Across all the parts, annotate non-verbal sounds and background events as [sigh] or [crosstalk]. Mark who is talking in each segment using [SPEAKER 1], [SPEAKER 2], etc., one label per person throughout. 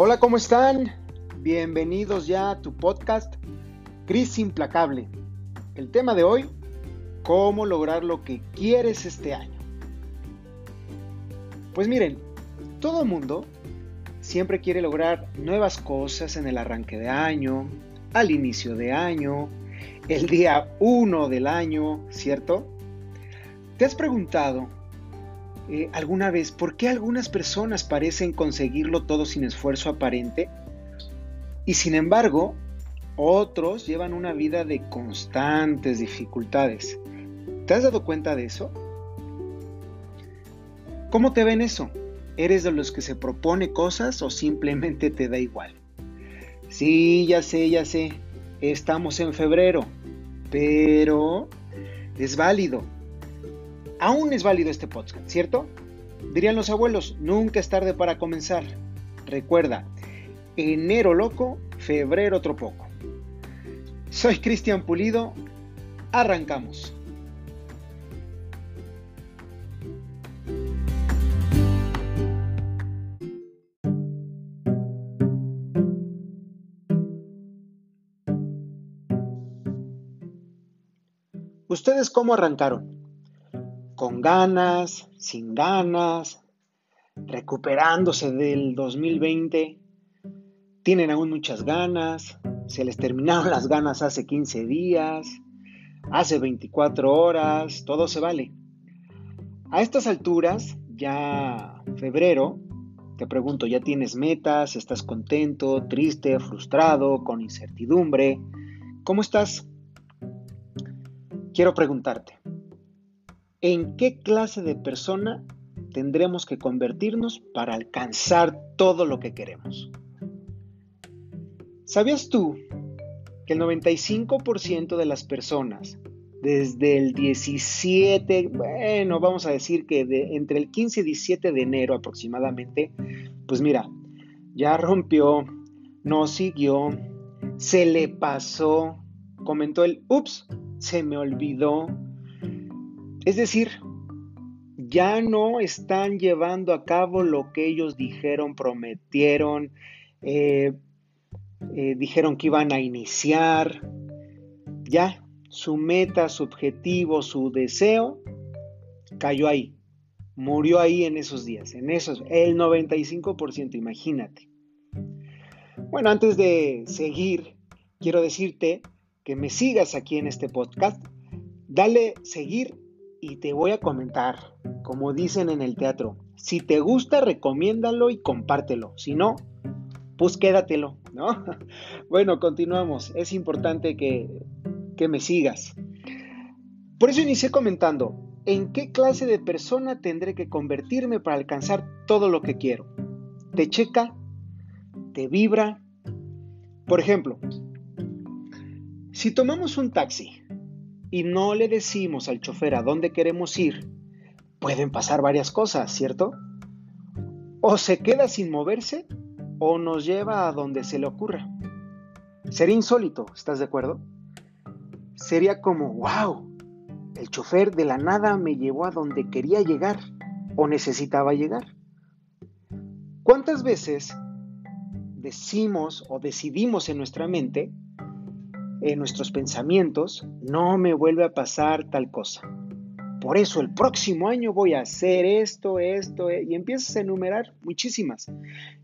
[SPEAKER 1] Hola, ¿cómo están? Bienvenidos ya a tu podcast Crisis Implacable. El tema de hoy, cómo lograr lo que quieres este año. Pues miren, todo mundo siempre quiere lograr nuevas cosas en el arranque de año, al inicio de año, el día 1 del año, ¿cierto? ¿Te has preguntado eh, alguna vez por qué algunas personas parecen conseguirlo todo sin esfuerzo aparente y sin embargo otros llevan una vida de constantes dificultades? ¿Te has dado cuenta de eso? ¿Cómo te ven eso? ¿Eres de los que se propone cosas o simplemente te da igual? Sí, ya sé, ya sé. Estamos en febrero, pero es válido. Aún es válido este podcast, ¿cierto? Dirían los abuelos, nunca es tarde para comenzar. Recuerda, enero loco, febrero otro poco. Soy Cristian Pulido, arrancamos. ¿Ustedes cómo arrancaron? ¿Con ganas? ¿Sin ganas? ¿Recuperándose del 2020? ¿Tienen aún muchas ganas? ¿Se les terminaron las ganas hace 15 días? ¿Hace 24 horas? Todo se vale. A estas alturas, ya febrero, te pregunto, ¿ya tienes metas? ¿Estás contento, triste, frustrado, con incertidumbre? ¿Cómo estás? quiero preguntarte, ¿en qué clase de persona tendremos que convertirnos para alcanzar todo lo que queremos? ¿Sabías tú que el 95% de las personas desde el 17, bueno, vamos a decir que de, entre el 15 y 17 de enero aproximadamente, pues mira, ya rompió, no siguió, se le pasó, comentó el, ups, se me olvidó. Es decir, ya no están llevando a cabo lo que ellos dijeron, prometieron, eh, eh, dijeron que iban a iniciar. Ya, su meta, su objetivo, su deseo cayó ahí, murió ahí en esos días, en esos, el 95%, imagínate. Bueno, antes de seguir, quiero decirte que me sigas aquí en este podcast, dale seguir y te voy a comentar, como dicen en el teatro, si te gusta, recomiéndalo y compártelo, si no, pues quédatelo, ¿no? [laughs] Bueno, continuamos, es importante que, que me sigas. Por eso inicié comentando, ¿en qué clase de persona tendré que convertirme para alcanzar todo lo que quiero? ¿Te checa? ¿Te vibra? Por ejemplo, si tomamos un taxi y no le decimos al chofer a dónde queremos ir, pueden pasar varias cosas, ¿cierto? O se queda sin moverse o nos lleva a donde se le ocurra. Sería insólito, ¿estás de acuerdo? Sería como, wow, el chofer de la nada me llevó a donde quería llegar o necesitaba llegar. ¿Cuántas veces decimos o decidimos en nuestra mente en nuestros pensamientos, no me vuelve a pasar tal cosa. Por eso el próximo año voy a hacer esto, esto, eh, y empiezas a enumerar muchísimas.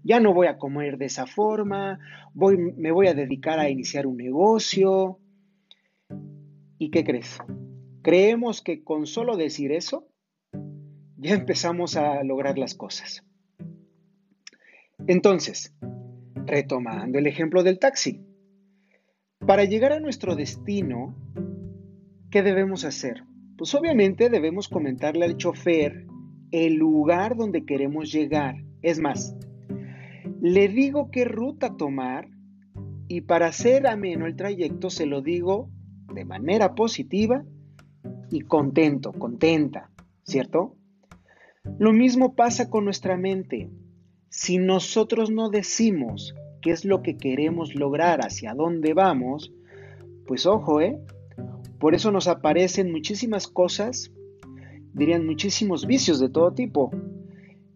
[SPEAKER 1] Ya no voy a comer de esa forma, voy, me voy a dedicar a iniciar un negocio. ¿Y qué crees? Creemos que con solo decir eso, ya empezamos a lograr las cosas. Entonces, retomando el ejemplo del taxi, para llegar a nuestro destino, ¿qué debemos hacer? Pues obviamente debemos comentarle al chofer el lugar donde queremos llegar. Es más, le digo qué ruta tomar y para hacer ameno el trayecto se lo digo de manera positiva y contento, contenta, ¿cierto? Lo mismo pasa con nuestra mente. Si nosotros no decimos qué es lo que queremos lograr, hacia dónde vamos, pues ojo, ¿eh? Por eso nos aparecen muchísimas cosas, dirían muchísimos vicios de todo tipo.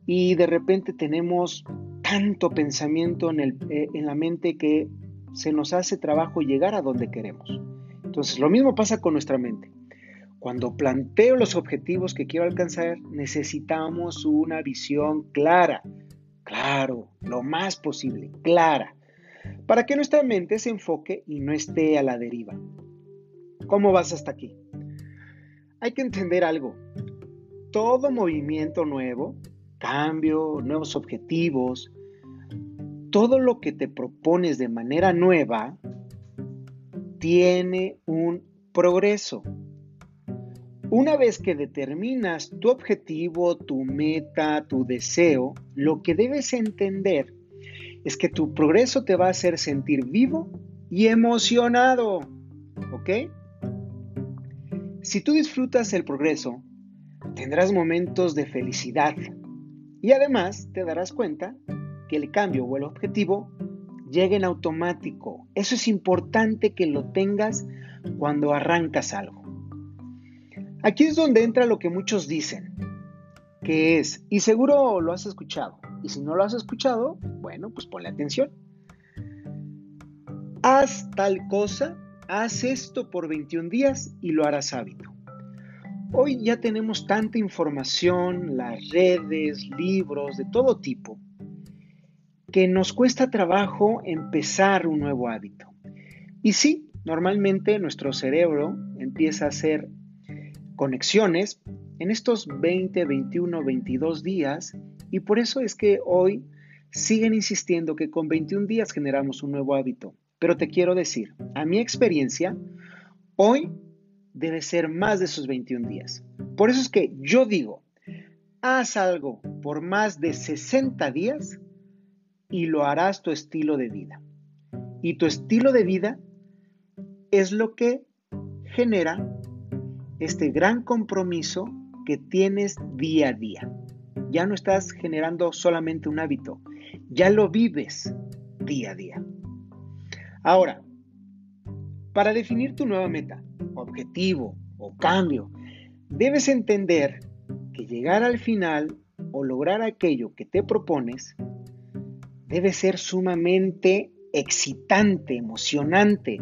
[SPEAKER 1] Y de repente tenemos tanto pensamiento en, eh, en la mente que se nos hace trabajo llegar a donde queremos. Entonces, lo mismo pasa con nuestra mente. Cuando planteo los objetivos que quiero alcanzar, necesitamos una visión clara, claro, lo más posible, clara, para que nuestra mente se enfoque y no esté a la deriva. ¿Cómo vas hasta aquí? Hay que entender algo. Todo movimiento nuevo, cambio, nuevos objetivos, todo lo que te propones de manera nueva, tiene un progreso. Una vez que determinas tu objetivo, tu meta, tu deseo, lo que debes entender es que tu progreso te va a hacer sentir vivo y emocionado. ¿Ok? Si tú disfrutas el progreso, tendrás momentos de felicidad y además te darás cuenta que el cambio o el objetivo llega en automático. Eso es importante que lo tengas cuando arrancas algo. Aquí es donde entra lo que muchos dicen, que es, y seguro lo has escuchado, y si no lo has escuchado, bueno, pues ponle atención. Haz tal cosa, haz esto por 21 días y lo harás hábito. Hoy ya tenemos tanta información, las redes, libros de todo tipo, que nos cuesta trabajo empezar un nuevo hábito. Y sí, normalmente nuestro cerebro empieza a hacer conexiones en estos 20, 21, 22 días y por eso es que hoy siguen insistiendo que con 21 días generamos un nuevo hábito. Pero te quiero decir, a mi experiencia, hoy debe ser más de esos 21 días. Por eso es que yo digo, haz algo por más de 60 días y lo harás tu estilo de vida. Y tu estilo de vida es lo que genera este gran compromiso que tienes día a día. Ya no estás generando solamente un hábito, ya lo vives día a día. Ahora, para definir tu nueva meta, objetivo o cambio, debes entender que llegar al final o lograr aquello que te propones debe ser sumamente excitante, emocionante,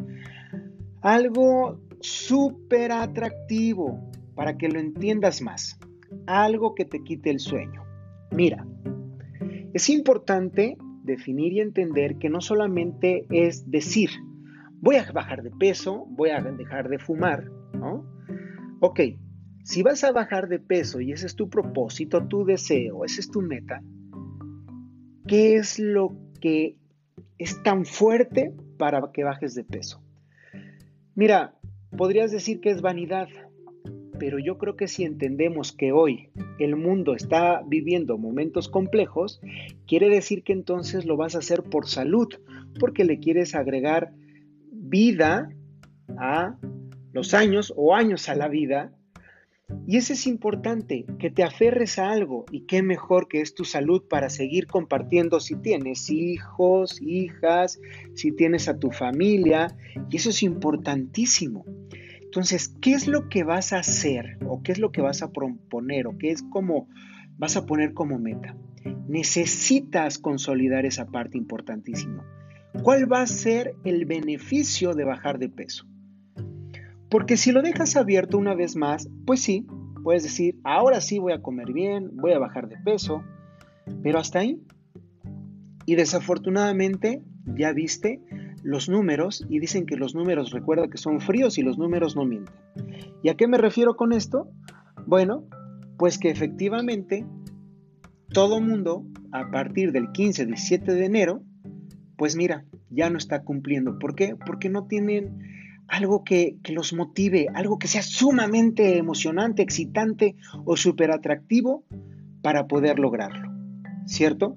[SPEAKER 1] algo súper atractivo para que lo entiendas más. Algo que te quite el sueño. Mira, es importante definir y entender que no solamente es decir, voy a bajar de peso, voy a dejar de fumar, ¿no? Ok, si vas a bajar de peso y ese es tu propósito, tu deseo, esa es tu meta, ¿qué es lo que es tan fuerte para que bajes de peso? Mira, Podrías decir que es vanidad, pero yo creo que si entendemos que hoy el mundo está viviendo momentos complejos, quiere decir que entonces lo vas a hacer por salud, porque le quieres agregar vida a los años o años a la vida. Y eso es importante, que te aferres a algo y qué mejor que es tu salud para seguir compartiendo si tienes hijos, hijas, si tienes a tu familia, y eso es importantísimo. Entonces, ¿qué es lo que vas a hacer o qué es lo que vas a proponer o qué es como vas a poner como meta? Necesitas consolidar esa parte importantísima. ¿Cuál va a ser el beneficio de bajar de peso? Porque si lo dejas abierto una vez más, pues sí, puedes decir, ahora sí voy a comer bien, voy a bajar de peso, pero hasta ahí. Y desafortunadamente, ya viste, los números y dicen que los números recuerda que son fríos y los números no mienten. ¿Y a qué me refiero con esto? Bueno, pues que efectivamente todo mundo a partir del 15, 17 de enero, pues mira, ya no está cumpliendo. ¿Por qué? Porque no tienen algo que, que los motive, algo que sea sumamente emocionante, excitante o súper atractivo para poder lograrlo. ¿Cierto?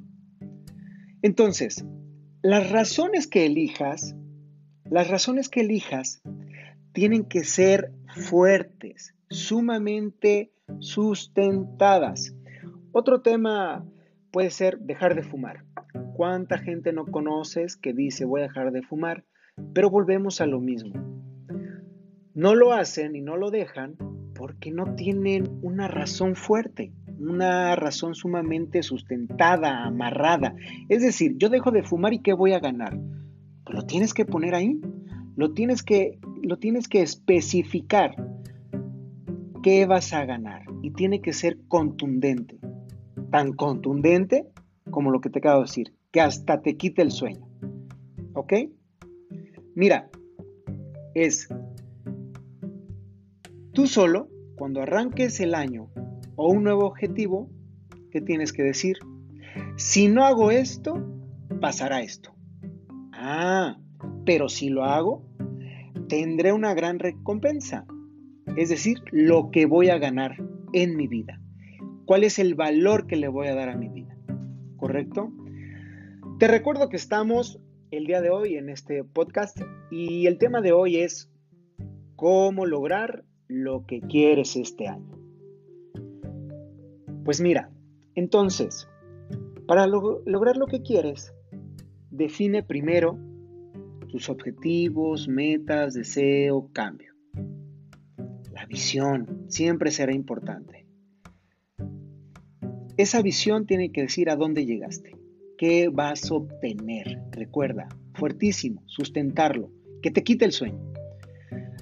[SPEAKER 1] Entonces, las razones que elijas, las razones que elijas tienen que ser fuertes, sumamente sustentadas. Otro tema puede ser dejar de fumar. ¿Cuánta gente no conoces que dice voy a dejar de fumar? Pero volvemos a lo mismo. No lo hacen y no lo dejan porque no tienen una razón fuerte. Una razón sumamente sustentada, amarrada. Es decir, yo dejo de fumar y ¿qué voy a ganar? Pues lo tienes que poner ahí, lo tienes que, lo tienes que especificar. ¿Qué vas a ganar? Y tiene que ser contundente. Tan contundente como lo que te acabo de decir, que hasta te quite el sueño. ¿Ok? Mira, es tú solo, cuando arranques el año o un nuevo objetivo, ¿qué tienes que decir? Si no hago esto, pasará esto. Ah, pero si lo hago, tendré una gran recompensa. Es decir, lo que voy a ganar en mi vida. ¿Cuál es el valor que le voy a dar a mi vida? ¿Correcto? Te recuerdo que estamos el día de hoy en este podcast y el tema de hoy es cómo lograr lo que quieres este año. Pues mira, entonces, para lograr lo que quieres, define primero tus objetivos, metas, deseo, cambio. La visión siempre será importante. Esa visión tiene que decir a dónde llegaste, qué vas a obtener. Recuerda, fuertísimo, sustentarlo, que te quite el sueño.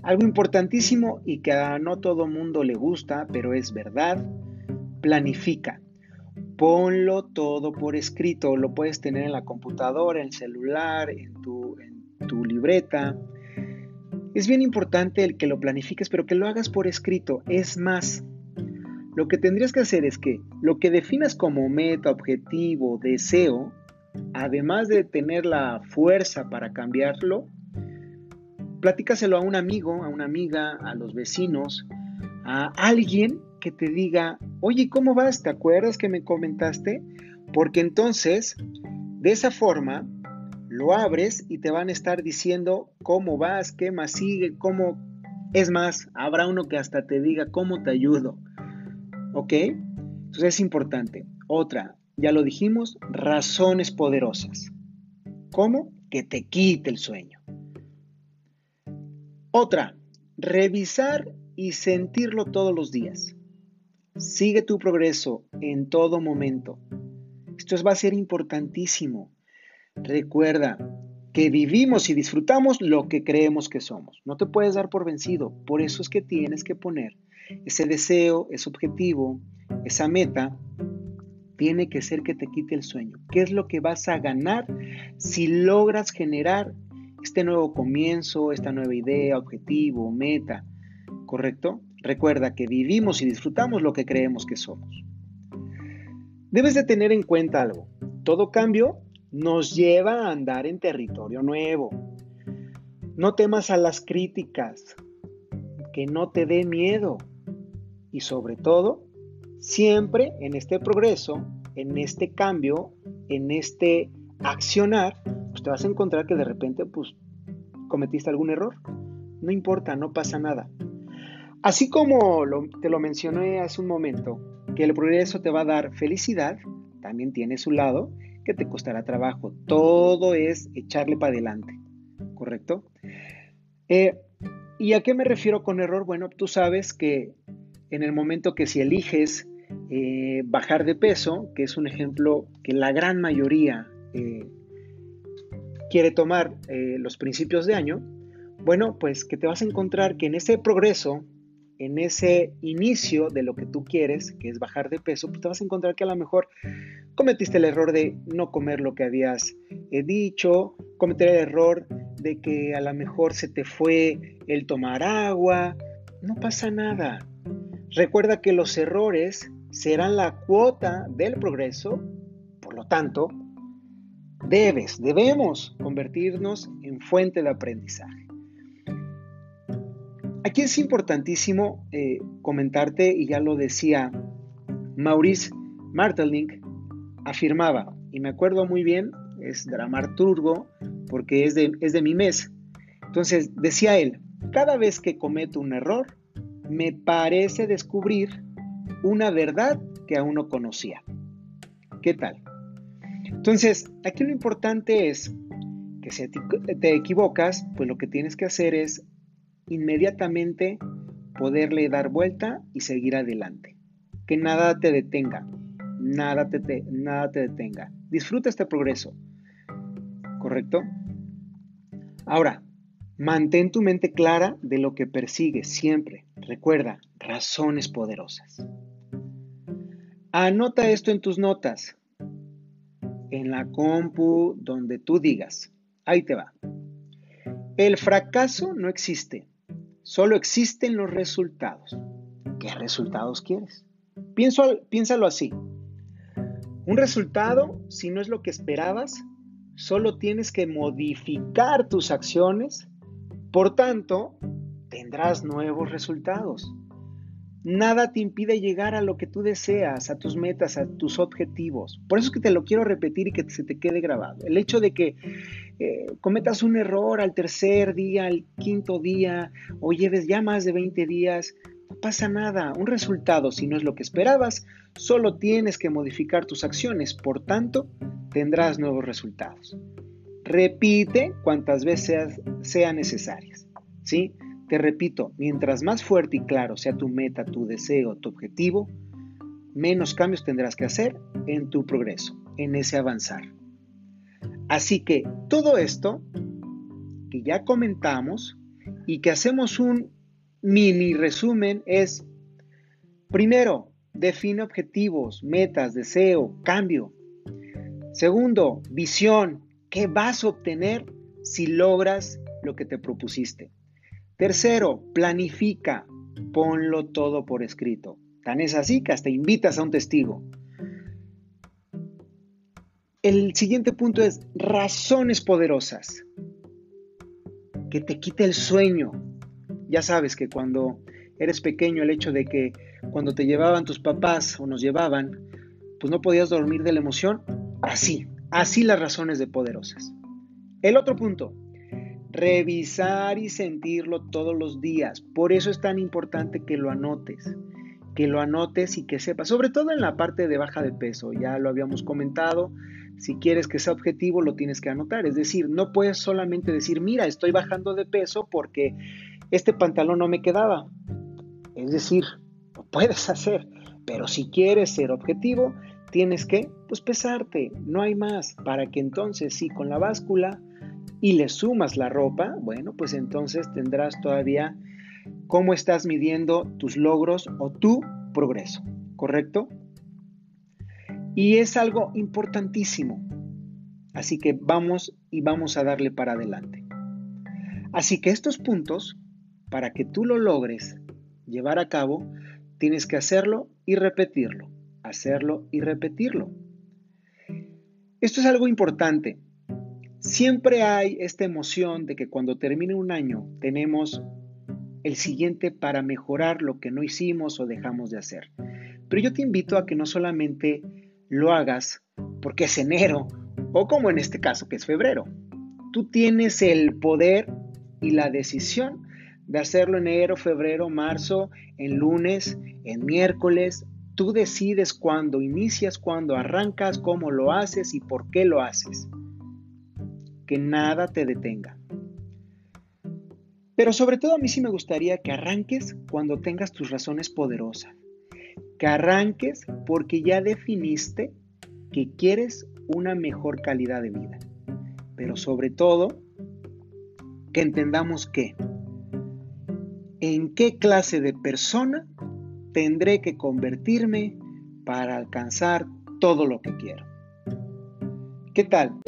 [SPEAKER 1] Algo importantísimo y que a no todo mundo le gusta, pero es verdad, planifica. Ponlo todo por escrito, lo puedes tener en la computadora, en el celular, en tu, libreta. Es bien importante el que lo planifiques, pero que lo hagas por escrito. Es más, lo que tendrías que hacer es que lo que definas como meta, objetivo, deseo, además de tener la fuerza para cambiarlo, platícaselo a un amigo, a una amiga, a los vecinos, a alguien que te diga, oye, ¿cómo vas? ¿Te acuerdas que me comentaste? Porque entonces, de esa forma, lo abres y te van a estar diciendo cómo vas, qué más sigue, cómo... Es más, habrá uno que hasta te diga cómo te ayudo. ¿Ok? Entonces es importante. Otra, ya lo dijimos, razones poderosas. ¿Cómo? Que te quite el sueño. Otra, revisar y sentirlo todos los días. Sigue tu progreso en todo momento. Esto va a ser importantísimo. Recuerda que vivimos y disfrutamos lo que creemos que somos. No te puedes dar por vencido. Por eso es que tienes que poner ese deseo, ese objetivo, esa meta, tiene que ser que te quite el sueño. ¿Qué es lo que vas a ganar si logras generar este nuevo comienzo, esta nueva idea, objetivo, meta? ¿Correcto? Recuerda que vivimos y disfrutamos lo que creemos que somos. Debes de tener en cuenta algo. Todo cambio nos lleva a andar en territorio nuevo. No temas a las críticas, que no te dé miedo. Y sobre todo, siempre en este progreso, en este cambio, en este accionar, pues te vas a encontrar que de repente pues cometiste algún error. No importa, no pasa nada. Así como te lo mencioné hace un momento, que el progreso te va a dar felicidad, también tiene su lado que te costará trabajo. Todo es echarle para adelante, ¿correcto? Eh, ¿Y a qué me refiero con error? Bueno, tú sabes que en el momento que si eliges eh, bajar de peso, que es un ejemplo que la gran mayoría eh, quiere tomar los principios de año, bueno, pues que te vas a encontrar que en ese progreso en ese inicio de lo que tú quieres, que es bajar de peso, pues te vas a encontrar que a lo mejor cometiste el error de no comer lo que habías eh, dicho, cometer el error de que a lo mejor se te fue el tomar agua, no pasa nada. Recuerda que los errores serán la cuota del progreso, por lo tanto, debes, debemos convertirnos en fuente de aprendizaje. Aquí es importantísimo eh, comentarte, y ya lo decía Maurice Martelink, afirmaba, y me acuerdo muy bien, es dramaturgo, porque es de, es de mi mes. Entonces, decía él, cada vez que cometo un error, me parece descubrir una verdad que aún no conocía. ¿Qué tal? Entonces, aquí lo importante es que si te equivocas, pues lo que tienes que hacer es inmediatamente poderle dar vuelta y seguir adelante. que nada te detenga, nada te, nada te detenga. Disfruta este progreso, ¿correcto? Ahora, mantén tu mente clara de lo que persigues siempre. Recuerda, razones poderosas. Anota esto en tus notas, en la compu, donde tú digas. Ahí te va. El fracaso no existe, solo existen los resultados. ¿Qué resultados quieres? piénsalo así. Un resultado, si no es lo que esperabas, solo tienes que modificar tus acciones, por tanto, tendrás nuevos resultados. Nada te impide llegar a lo que tú deseas, a tus metas, a tus objetivos. Por eso es que te lo quiero repetir y que se te quede grabado. El hecho de que cometas un error al tercer día, al quinto día, o lleves ya más de 20 días, no pasa nada, un resultado, si no es lo que esperabas, solo tienes que modificar tus acciones, por tanto, tendrás nuevos resultados. Repite cuantas veces sean necesarias. ¿sí? Te repito, mientras más fuerte y claro sea tu meta, tu deseo, tu objetivo, menos cambios tendrás que hacer en tu progreso, en ese avanzar. Así que todo esto que ya comentamos y que hacemos un mini resumen es, primero, define objetivos, metas, deseo, cambio. Segundo, visión, ¿qué vas a obtener si logras lo que te propusiste? Tercero, planifica, ponlo todo por escrito. Tan es así que hasta invitas a un testigo. El siguiente punto es razones poderosas. Que te quite el sueño, ya sabes que cuando eres pequeño el hecho de que cuando te llevaban tus papás o nos llevaban, pues no podías dormir de la emoción. Así, así las razones de poderosas. El otro punto, revisar y sentirlo todos los días. Por eso es tan importante que lo anotes, que lo anotes y que sepas, sobre todo en la parte de baja de peso, ya lo habíamos comentado, si quieres que sea objetivo lo tienes que anotar, es decir, no puedes solamente decir, mira, estoy bajando de peso porque este pantalón no me quedaba. Es decir, lo puedes hacer, pero si quieres ser objetivo, tienes que pues pesarte, no hay más, para que entonces sí con la báscula y le sumas la ropa, bueno, pues entonces tendrás todavía cómo estás midiendo tus logros o tu progreso, ¿correcto? Y es algo importantísimo. Así que vamos y vamos a darle para adelante. Así que estos puntos para que tú lo logres llevar a cabo, tienes que hacerlo y repetirlo, hacerlo y repetirlo. Esto es algo importante. Siempre hay esta emoción de que cuando termine un año tenemos el siguiente para mejorar lo que no hicimos o dejamos de hacer. Pero yo te invito a que no solamente lo hagas porque es enero o como en este caso que es febrero. Tú tienes el poder y la decisión de hacerlo en enero, febrero, marzo, en lunes, en miércoles. Tú decides cuándo inicias, cuándo arrancas, cómo lo haces y por qué lo haces. Que nada te detenga. Pero sobre todo a mí sí me gustaría que arranques cuando tengas tus razones poderosas. Que arranques porque ya definiste que quieres una mejor calidad de vida. Pero sobre todo, que entendamos que en qué clase de persona tendré que convertirme para alcanzar todo lo que quiero. ¿Qué tal?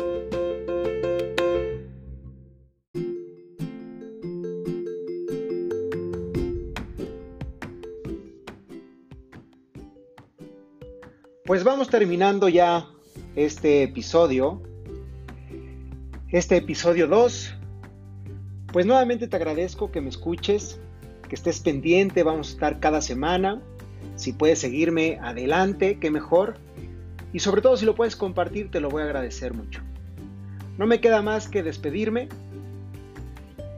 [SPEAKER 1] Pues vamos terminando ya este episodio, este episodio 2. Pues nuevamente te agradezco que me escuches, que estés pendiente, vamos a estar cada semana. Si puedes seguirme adelante, qué mejor. Y sobre todo si lo puedes compartir, te lo voy a agradecer mucho. No me queda más que despedirme.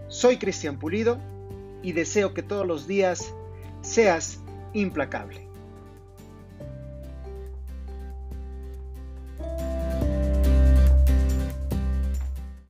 [SPEAKER 1] Soy Cristian Pulido y deseo que todos los días seas implacable.